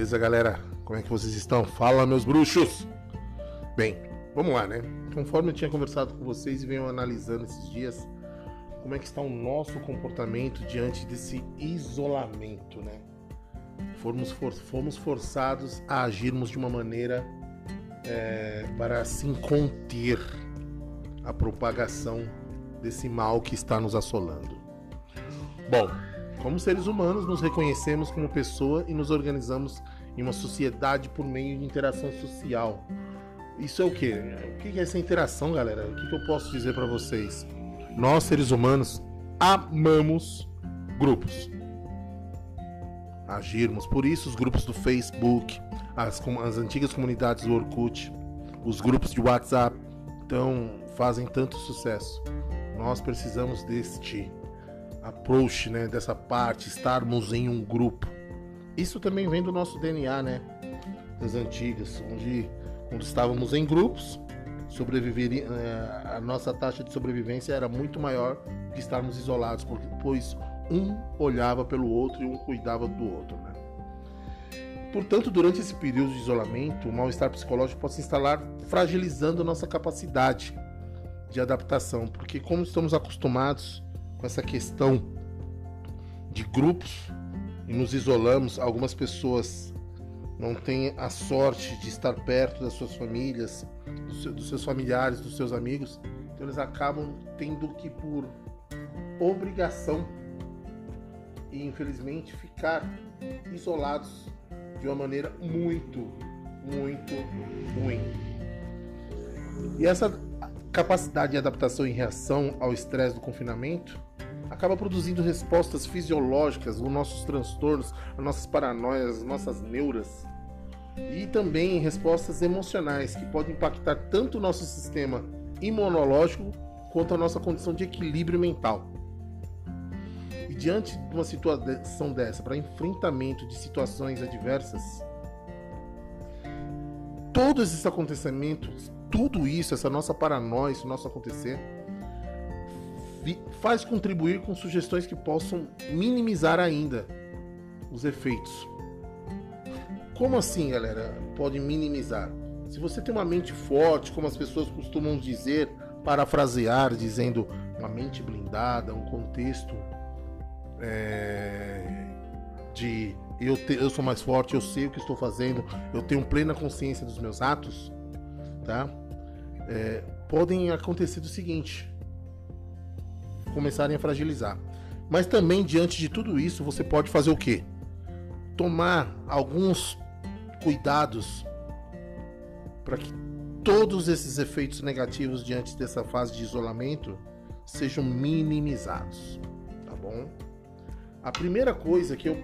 Beleza, galera? Como é que vocês estão? Fala, meus bruxos! Bem, vamos lá, né? Conforme eu tinha conversado com vocês e venho analisando esses dias, como é que está o nosso comportamento diante desse isolamento, né? Fomos, for fomos forçados a agirmos de uma maneira é, para assim conter a propagação desse mal que está nos assolando. Bom, como seres humanos, nos reconhecemos como pessoa e nos organizamos em uma sociedade por meio de interação social. Isso é o que? O que é essa interação, galera? O que eu posso dizer para vocês? Nós, seres humanos, amamos grupos. Agirmos. Por isso, os grupos do Facebook, as, as antigas comunidades do Orkut, os grupos de WhatsApp, então fazem tanto sucesso. Nós precisamos deste approach, né, dessa parte, estarmos em um grupo. Isso também vem do nosso DNA, né, das antigas, onde quando estávamos em grupos, sobreviver, eh, a nossa taxa de sobrevivência era muito maior que estarmos isolados, porque pois um olhava pelo outro e um cuidava do outro, né? Portanto, durante esse período de isolamento, o mal-estar psicológico pode se instalar, fragilizando nossa capacidade de adaptação, porque como estamos acostumados com essa questão de grupos e nos isolamos, algumas pessoas não têm a sorte de estar perto das suas famílias, dos seus familiares, dos seus amigos, então eles acabam tendo que por obrigação e infelizmente ficar isolados de uma maneira muito, muito ruim. E essa capacidade de adaptação e reação ao estresse do confinamento acaba produzindo respostas fisiológicas, os nossos transtornos, as nossas paranoias, as nossas neuras e também respostas emocionais que podem impactar tanto o nosso sistema imunológico quanto a nossa condição de equilíbrio mental. E diante de uma situação dessa, para enfrentamento de situações adversas, todos esses acontecimentos, tudo isso, essa nossa paranoia, esse nosso acontecer, faz contribuir com sugestões que possam minimizar ainda os efeitos. Como assim, galera? Pode minimizar. Se você tem uma mente forte, como as pessoas costumam dizer, parafrasear, dizendo uma mente blindada, um contexto é, de eu, te, eu sou mais forte, eu sei o que estou fazendo, eu tenho plena consciência dos meus atos, tá? É, podem acontecer do seguinte: começarem a fragilizar. Mas também diante de tudo isso, você pode fazer o quê? Tomar alguns cuidados para que todos esses efeitos negativos diante dessa fase de isolamento sejam minimizados, tá bom? A primeira coisa que eu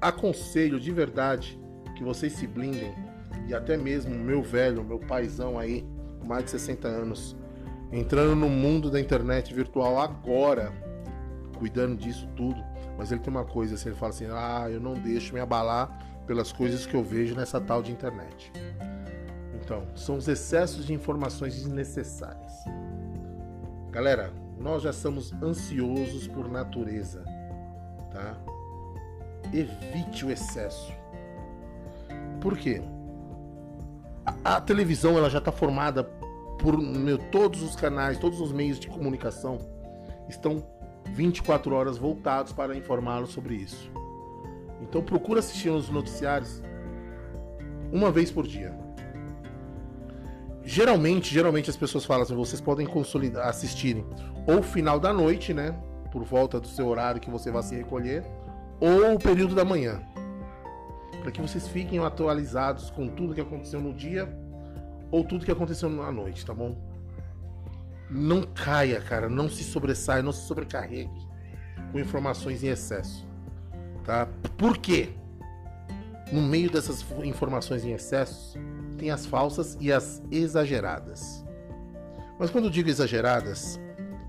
aconselho de verdade que vocês se blindem, e até mesmo meu velho, meu paizão aí, mais de 60 anos, entrando no mundo da internet virtual agora, cuidando disso tudo, mas ele tem uma coisa assim, ele fala assim: "Ah, eu não deixo me abalar pelas coisas que eu vejo nessa tal de internet". Então, são os excessos de informações desnecessárias. Galera, nós já somos ansiosos por natureza tá? Evite o excesso. Por quê? A, a televisão ela já está formada por meu, todos os canais, todos os meios de comunicação estão 24 horas voltados para informá-lo sobre isso. Então procura assistir os noticiários uma vez por dia. Geralmente, geralmente as pessoas falam assim, vocês podem consolidar, assistirem ou final da noite, né? por volta do seu horário que você vai se recolher, ou o período da manhã. Para que vocês fiquem atualizados com tudo que aconteceu no dia ou tudo que aconteceu na noite, tá bom? Não caia, cara, não se sobressaia, não se sobrecarregue com informações em excesso, tá? Por quê? No meio dessas informações em excesso, tem as falsas e as exageradas. Mas quando eu digo exageradas,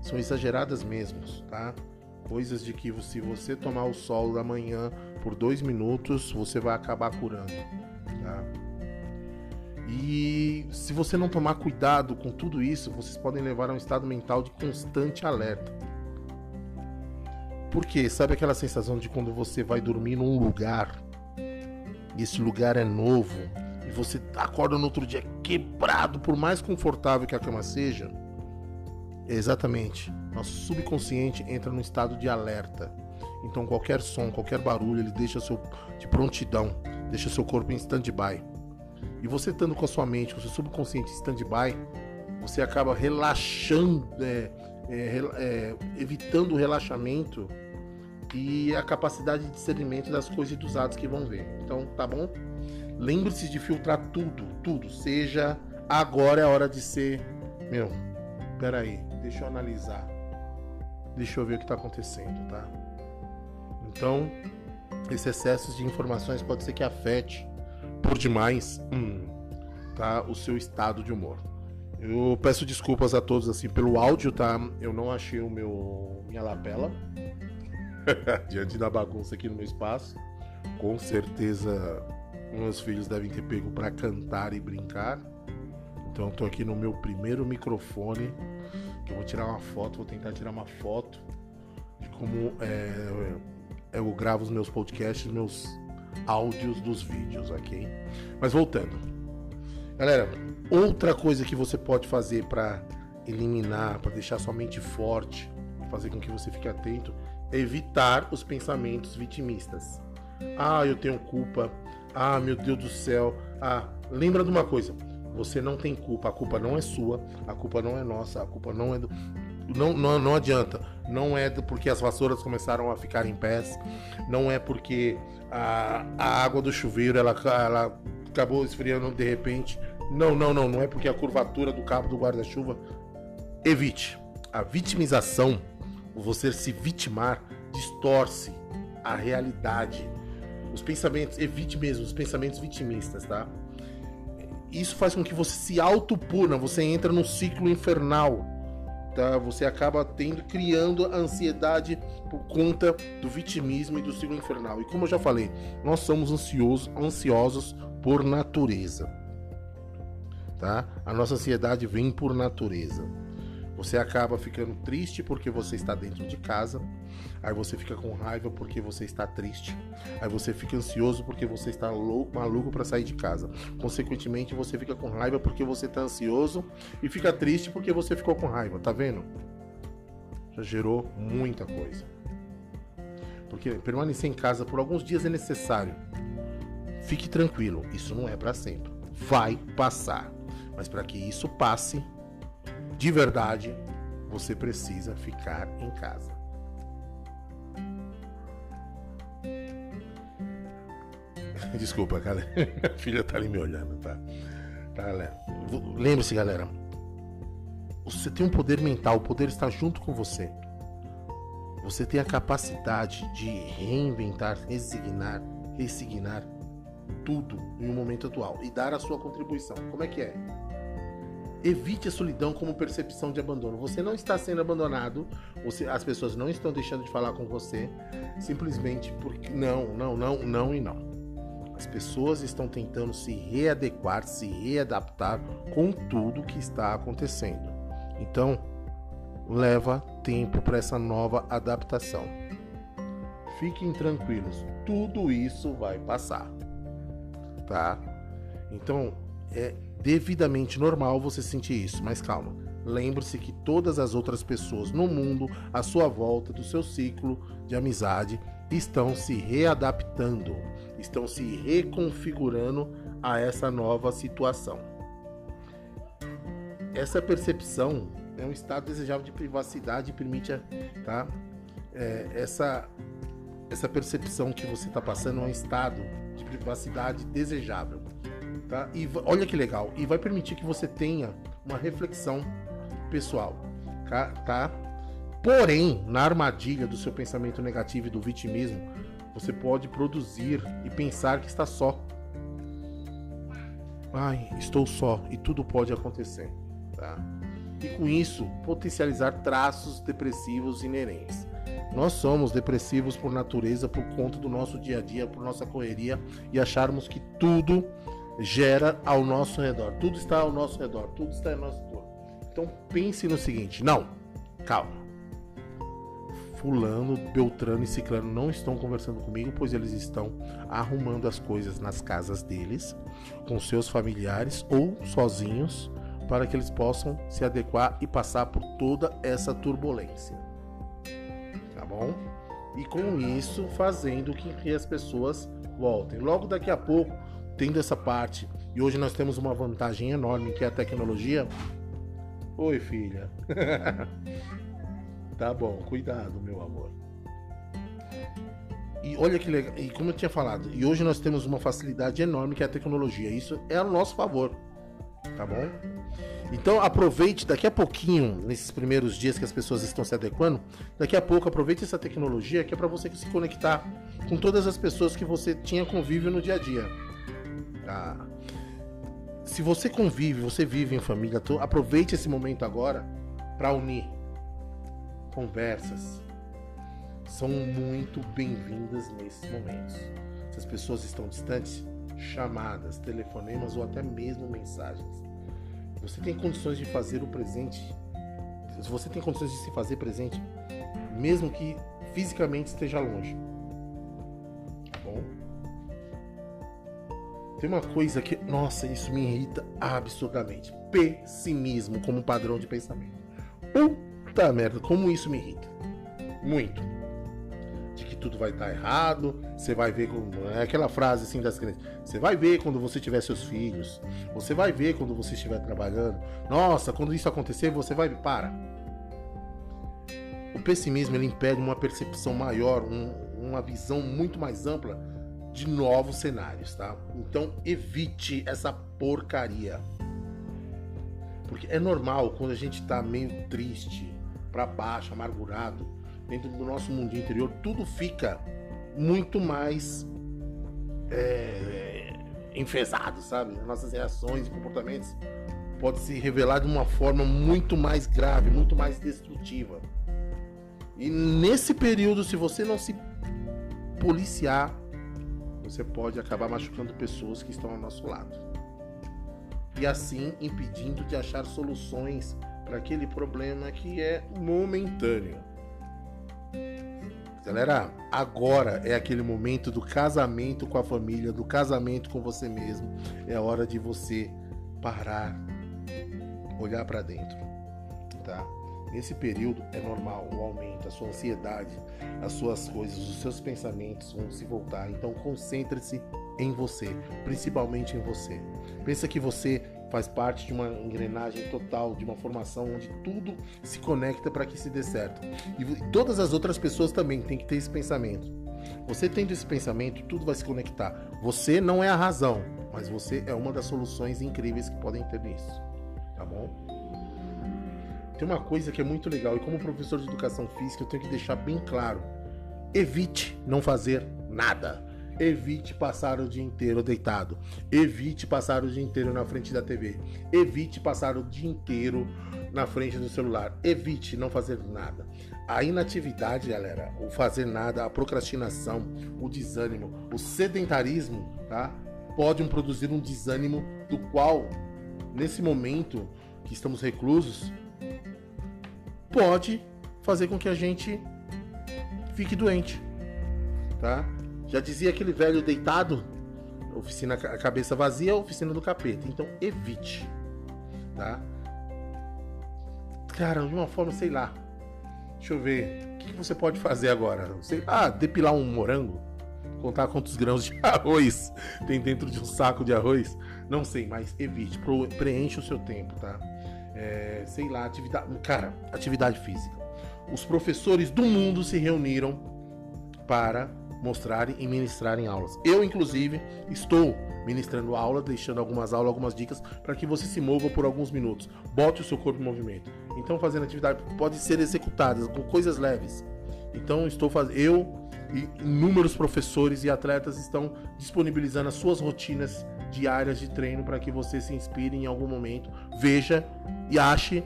são exageradas mesmo, tá? Coisas de que se você tomar o sol da manhã por dois minutos, você vai acabar curando, tá? E se você não tomar cuidado com tudo isso, vocês podem levar a um estado mental de constante alerta. Por quê? Sabe aquela sensação de quando você vai dormir num lugar e esse lugar é novo, e você acorda no outro dia quebrado, por mais confortável que a cama seja, exatamente, nosso subconsciente entra num estado de alerta. Então qualquer som, qualquer barulho, ele deixa seu de prontidão, deixa seu corpo em stand-by. E você estando com a sua mente, com o seu subconsciente stand-by, você acaba relaxando, é, é, é, evitando o relaxamento e a capacidade de discernimento das coisas e dos atos que vão ver. Então, tá bom? Lembre-se de filtrar tudo, tudo. Seja agora é a hora de ser. Meu, peraí, deixa eu analisar. Deixa eu ver o que está acontecendo, tá? Então, esse excesso de informações pode ser que afete por demais hum, tá, o seu estado de humor. Eu peço desculpas a todos assim pelo áudio, tá? Eu não achei o meu minha lapela diante da bagunça aqui no meu espaço. Com certeza meus filhos devem ter pego para cantar e brincar. Então estou aqui no meu primeiro microfone, que eu vou tirar uma foto, vou tentar tirar uma foto de como é, eu gravo os meus podcasts, meus áudios dos vídeos, ok? Mas voltando, galera, outra coisa que você pode fazer para eliminar, para deixar sua mente forte, fazer com que você fique atento, é evitar os pensamentos vitimistas. Ah, eu tenho culpa. Ah, meu Deus do céu. Ah, lembra de uma coisa. Você não tem culpa, a culpa não é sua, a culpa não é nossa, a culpa não é do. Não, não, não adianta. Não é porque as vassouras começaram a ficar em pés. Não é porque a, a água do chuveiro ela, ela acabou esfriando de repente. Não, não, não. Não é porque a curvatura do cabo do guarda-chuva. Evite. A vitimização, você se vitimar, distorce a realidade. Os pensamentos, evite mesmo os pensamentos vitimistas, tá? Isso faz com que você se autopuna, você entra num ciclo infernal. Tá? Você acaba tendo, criando ansiedade por conta do vitimismo e do ciclo infernal. E como eu já falei, nós somos ansiosos, ansiosos por natureza. Tá? A nossa ansiedade vem por natureza. Você acaba ficando triste porque você está dentro de casa. Aí você fica com raiva porque você está triste. Aí você fica ansioso porque você está louco, maluco para sair de casa. Consequentemente, você fica com raiva porque você está ansioso e fica triste porque você ficou com raiva. Tá vendo? Já gerou muita coisa. Porque permanecer em casa por alguns dias é necessário. Fique tranquilo, isso não é para sempre. Vai passar. Mas para que isso passe, de verdade, você precisa ficar em casa. Desculpa, galera. Minha filha tá ali me olhando, tá? tá galera. Lembre-se, galera. Você tem um poder mental, o poder está junto com você. Você tem a capacidade de reinventar, resignar, ressignar tudo em um momento atual e dar a sua contribuição. Como é que é? Evite a solidão como percepção de abandono. Você não está sendo abandonado, você, as pessoas não estão deixando de falar com você, simplesmente porque. Não, não, não, não e não. As pessoas estão tentando se readequar, se readaptar com tudo que está acontecendo. Então, leva tempo para essa nova adaptação. Fiquem tranquilos, tudo isso vai passar. Tá? Então, é devidamente normal você sentir isso, mas calma. Lembre-se que todas as outras pessoas no mundo, à sua volta, do seu ciclo de amizade, estão se readaptando, estão se reconfigurando a essa nova situação. Essa percepção é um estado desejável de privacidade e permite tá, é, essa, essa percepção que você está passando é um estado de privacidade desejável tá? E olha que legal, e vai permitir que você tenha uma reflexão pessoal, tá? Porém, na armadilha do seu pensamento negativo e do vitimismo, você pode produzir e pensar que está só. Ai, estou só e tudo pode acontecer, tá? E com isso, potencializar traços depressivos inerentes. Nós somos depressivos por natureza, por conta do nosso dia a dia, por nossa correria e acharmos que tudo gera ao nosso redor. Tudo está ao nosso redor, tudo está ao nosso redor. Então pense no seguinte: não, calma. fulano, Beltrano e Ciclano não estão conversando comigo, pois eles estão arrumando as coisas nas casas deles, com seus familiares ou sozinhos, para que eles possam se adequar e passar por toda essa turbulência. Tá bom? E com isso fazendo que as pessoas voltem. Logo daqui a pouco, tendo essa parte, e hoje nós temos uma vantagem enorme que é a tecnologia. Oi, filha. Tá bom, cuidado, meu amor. E olha que legal, e como eu tinha falado, e hoje nós temos uma facilidade enorme que é a tecnologia. Isso é a nosso favor. Tá bom? Então aproveite daqui a pouquinho, nesses primeiros dias que as pessoas estão se adequando, daqui a pouco aproveite essa tecnologia que é para você se conectar com todas as pessoas que você tinha convívio no dia a dia. Tá? Se você convive, você vive em família, aproveite esse momento agora para unir conversas são muito bem-vindas nesses momentos. Se as pessoas estão distantes, chamadas, telefonemas ou até mesmo mensagens. Você tem condições de fazer o presente. Se você tem condições de se fazer presente, mesmo que fisicamente esteja longe. Tem uma coisa que, nossa, isso me irrita absurdamente. Pessimismo como padrão de pensamento. Puta merda, como isso me irrita. Muito. De que tudo vai estar errado, você vai ver como. É aquela frase assim das crianças. Você vai ver quando você tiver seus filhos. Você vai ver quando você estiver trabalhando. Nossa, quando isso acontecer, você vai. Para. O pessimismo ele impede uma percepção maior, um, uma visão muito mais ampla de novos cenários, tá? Então evite essa porcaria. Porque é normal quando a gente tá meio triste, para baixo, amargurado, dentro do nosso mundo interior, tudo fica muito mais é, enfesado, sabe? Nossas reações e comportamentos pode se revelar de uma forma muito mais grave, muito mais destrutiva. E nesse período, se você não se policiar, você pode acabar machucando pessoas que estão ao nosso lado. E assim impedindo de achar soluções para aquele problema que é momentâneo. Galera, agora é aquele momento do casamento com a família, do casamento com você mesmo. É hora de você parar, olhar para dentro, tá? Nesse período é normal o aumento, a sua ansiedade, as suas coisas, os seus pensamentos vão se voltar. Então concentre-se em você, principalmente em você. Pensa que você faz parte de uma engrenagem total, de uma formação onde tudo se conecta para que se dê certo. E todas as outras pessoas também têm que ter esse pensamento. Você tendo esse pensamento, tudo vai se conectar. Você não é a razão, mas você é uma das soluções incríveis que podem ter nisso. Tá bom? Tem uma coisa que é muito legal, e como professor de educação física, eu tenho que deixar bem claro: evite não fazer nada. Evite passar o dia inteiro deitado. Evite passar o dia inteiro na frente da TV. Evite passar o dia inteiro na frente do celular. Evite não fazer nada. A inatividade, galera, o fazer nada, a procrastinação, o desânimo, o sedentarismo, tá? Podem produzir um desânimo do qual, nesse momento que estamos reclusos, pode fazer com que a gente fique doente, tá? Já dizia aquele velho deitado, oficina a cabeça vazia, oficina do capeta. Então evite, tá? Cara, de uma forma, sei lá. Deixa eu ver. O que você pode fazer agora? Sei, ah, depilar um morango? Contar quantos grãos de arroz tem dentro de um saco de arroz? Não sei, mas evite. Preencha o seu tempo, tá? É, sei lá, atividade. Cara, atividade física. Os professores do mundo se reuniram para mostrarem e ministrarem aulas. Eu, inclusive, estou ministrando aula, deixando algumas aulas, algumas dicas para que você se mova por alguns minutos. Bote o seu corpo em movimento. Então, fazendo atividade pode ser executadas com coisas leves. Então, estou fazendo. Eu e inúmeros professores e atletas estão disponibilizando as suas rotinas diárias de treino para que você se inspire em algum momento, veja e ache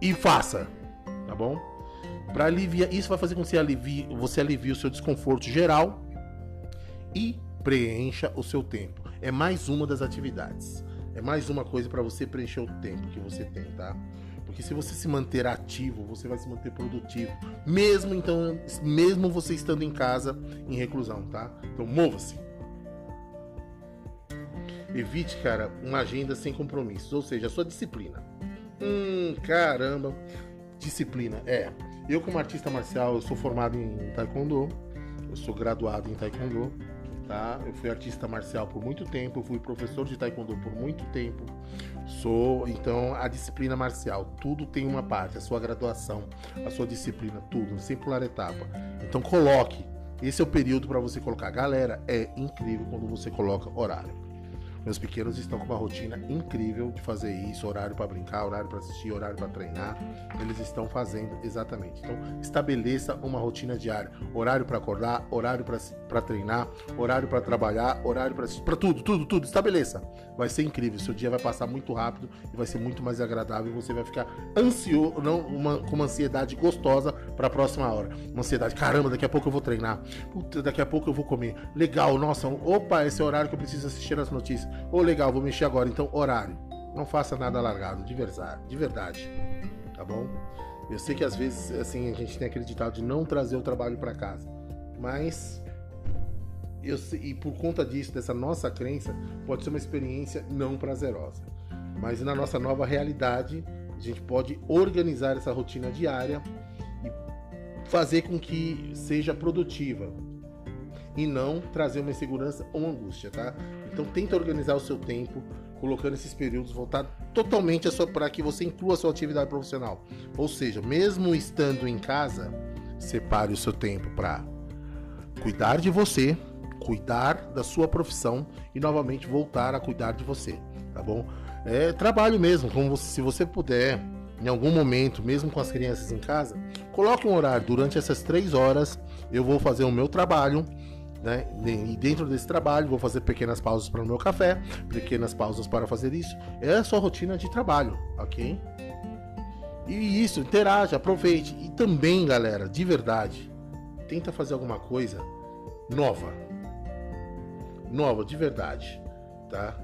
e faça, tá bom? Para aliviar, isso vai fazer com que você alivie, você alivie o seu desconforto geral e preencha o seu tempo. É mais uma das atividades. É mais uma coisa para você preencher o tempo que você tem, tá? Porque se você se manter ativo, você vai se manter produtivo, mesmo então, mesmo você estando em casa em reclusão, tá? Então mova-se. Evite, cara, uma agenda sem compromissos, ou seja, a sua disciplina. Hum, caramba. Disciplina, é. Eu como artista marcial, eu sou formado em taekwondo, eu sou graduado em taekwondo, tá? Eu fui artista marcial por muito tempo, fui professor de taekwondo por muito tempo. Sou, então, a disciplina marcial, tudo tem uma parte, a sua graduação, a sua disciplina, tudo, sem pular etapa. Então coloque, esse é o período para você colocar. Galera, é incrível quando você coloca horário. Meus pequenos estão com uma rotina incrível de fazer isso, horário para brincar, horário para assistir, horário para treinar. Eles estão fazendo exatamente. Então, estabeleça uma rotina diária, horário para acordar, horário para treinar, horário para trabalhar, horário para para tudo, tudo, tudo. Estabeleça. Vai ser incrível. Seu dia vai passar muito rápido e vai ser muito mais agradável. Você vai ficar ansioso, não uma, com uma ansiedade gostosa para a próxima hora. Uma ansiedade, caramba, daqui a pouco eu vou treinar. Puta, daqui a pouco eu vou comer. Legal, nossa, opa, esse é o horário que eu preciso assistir as notícias. Ô, oh, legal, vou mexer agora. Então, horário. Não faça nada largado, de verdade, de verdade. Tá bom? Eu sei que às vezes, assim, a gente tem acreditado de não trazer o trabalho para casa. Mas eu e por conta disso, dessa nossa crença, pode ser uma experiência não prazerosa. Mas na nossa nova realidade, a gente pode organizar essa rotina diária e fazer com que seja produtiva e não trazer uma insegurança ou angústia, tá? Então tenta organizar o seu tempo, colocando esses períodos voltar totalmente para que você inclua a sua atividade profissional. Ou seja, mesmo estando em casa, separe o seu tempo para cuidar de você, cuidar da sua profissão e novamente voltar a cuidar de você, tá bom? É trabalho mesmo, como você, se você puder, em algum momento, mesmo com as crianças em casa, coloque um horário durante essas três horas. Eu vou fazer o meu trabalho né? E dentro desse trabalho, vou fazer pequenas pausas para o meu café, pequenas pausas para fazer isso. É a sua rotina de trabalho, ok? E isso, interaja, aproveite. E também, galera, de verdade, tenta fazer alguma coisa nova. Nova, de verdade, tá?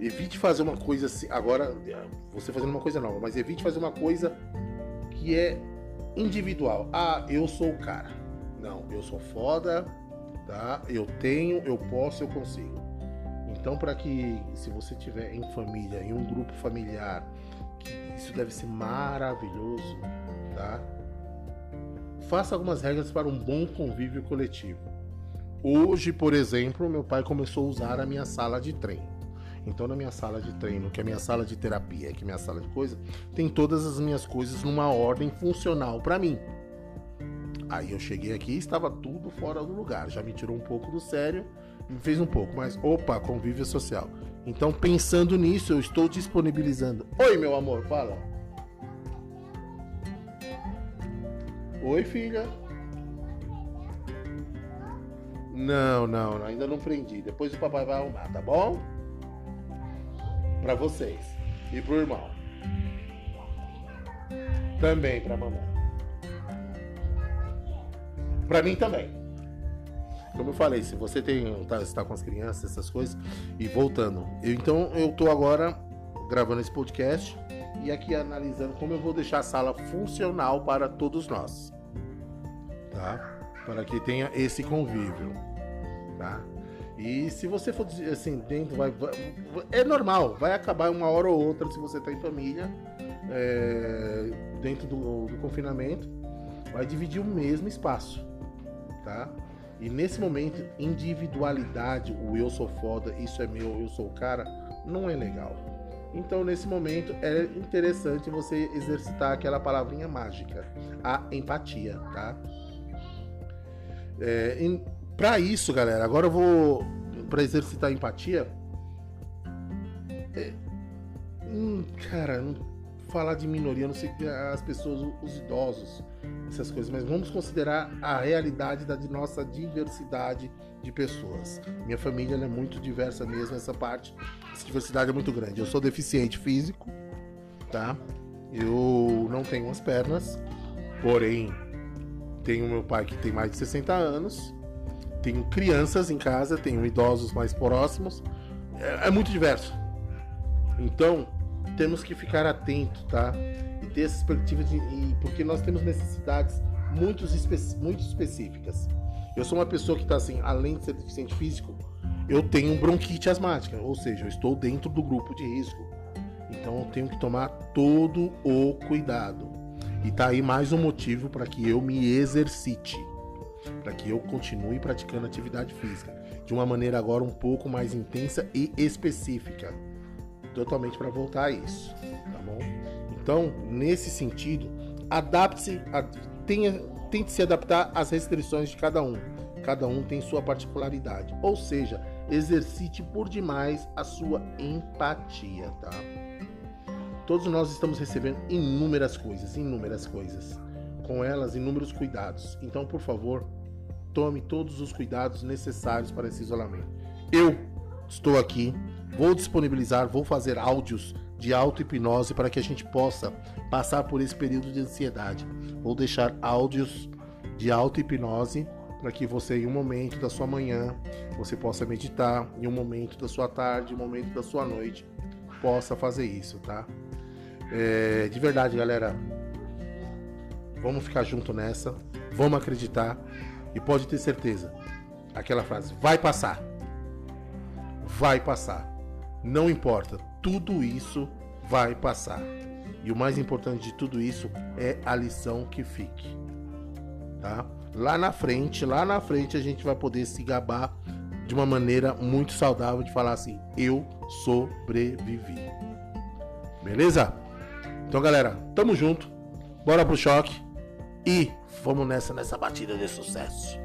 Evite fazer uma coisa assim. Agora, você fazendo uma coisa nova, mas evite fazer uma coisa que é individual. Ah, eu sou o cara. Não, eu sou foda, tá? Eu tenho, eu posso, eu consigo. Então, para que se você tiver em família, em um grupo familiar, isso deve ser maravilhoso, tá? Faça algumas regras para um bom convívio coletivo. Hoje, por exemplo, meu pai começou a usar a minha sala de treino. Então, na minha sala de treino, que é a minha sala de terapia, que é a minha sala de coisa, tem todas as minhas coisas numa ordem funcional para mim. Aí eu cheguei aqui e estava tudo fora do lugar. Já me tirou um pouco do sério, me fez um pouco, mas opa, convívio social. Então, pensando nisso, eu estou disponibilizando. Oi, meu amor, fala. Oi, filha. Não, não, ainda não prendi. Depois o papai vai arrumar, tá bom? Para vocês e pro irmão. Também para mamãe. Para mim também. Como eu falei, se você tem tá, está com as crianças, essas coisas, e voltando. Eu, então eu tô agora gravando esse podcast e aqui analisando como eu vou deixar a sala funcional para todos nós. Tá? Para que tenha esse convívio, tá? E se você for assim, dentro, vai, vai, é normal, vai acabar uma hora ou outra se você está em família, é, dentro do, do confinamento, vai dividir o mesmo espaço tá? E nesse momento, individualidade, o eu sou foda, isso é meu, eu sou o cara, não é legal. Então, nesse momento, é interessante você exercitar aquela palavrinha mágica, a empatia, tá? É, para isso, galera, agora eu vou para exercitar a empatia. É, hum, cara, falar de minoria, não sei as pessoas, os idosos, essas coisas, mas vamos considerar a realidade da nossa diversidade de pessoas. Minha família é muito diversa mesmo, essa parte, essa diversidade é muito grande. Eu sou deficiente físico, tá? Eu não tenho as pernas, porém tenho meu pai que tem mais de 60 anos, tenho crianças em casa, tenho idosos mais próximos, é, é muito diverso. Então, temos que ficar atento, tá? Ter essa perspectiva de, e, porque nós temos necessidades muito, espe muito específicas. Eu sou uma pessoa que está assim, além de ser deficiente físico, eu tenho bronquite asmática, ou seja, eu estou dentro do grupo de risco. Então eu tenho que tomar todo o cuidado. E tá aí mais um motivo para que eu me exercite, para que eu continue praticando atividade física de uma maneira agora um pouco mais intensa e específica, totalmente para voltar a isso, tá bom? Então, nesse sentido, adapte-se, tenha, tente se adaptar às restrições de cada um. Cada um tem sua particularidade, ou seja, exercite por demais a sua empatia, tá? Todos nós estamos recebendo inúmeras coisas, inúmeras coisas. Com elas, inúmeros cuidados. Então, por favor, tome todos os cuidados necessários para esse isolamento. Eu estou aqui, vou disponibilizar, vou fazer áudios de auto-hipnose para que a gente possa passar por esse período de ansiedade. Vou deixar áudios de auto-hipnose para que você, em um momento da sua manhã, você possa meditar, em um momento da sua tarde, em um momento da sua noite, possa fazer isso, tá? É, de verdade, galera. Vamos ficar junto nessa. Vamos acreditar. E pode ter certeza. Aquela frase, vai passar. Vai passar. Não importa. Tudo isso vai passar. E o mais importante de tudo isso é a lição que fique. Tá? Lá na frente, lá na frente a gente vai poder se gabar de uma maneira muito saudável de falar assim: eu sobrevivi. Beleza? Então, galera, tamo junto. Bora pro choque. E vamos nessa, nessa batida de sucesso.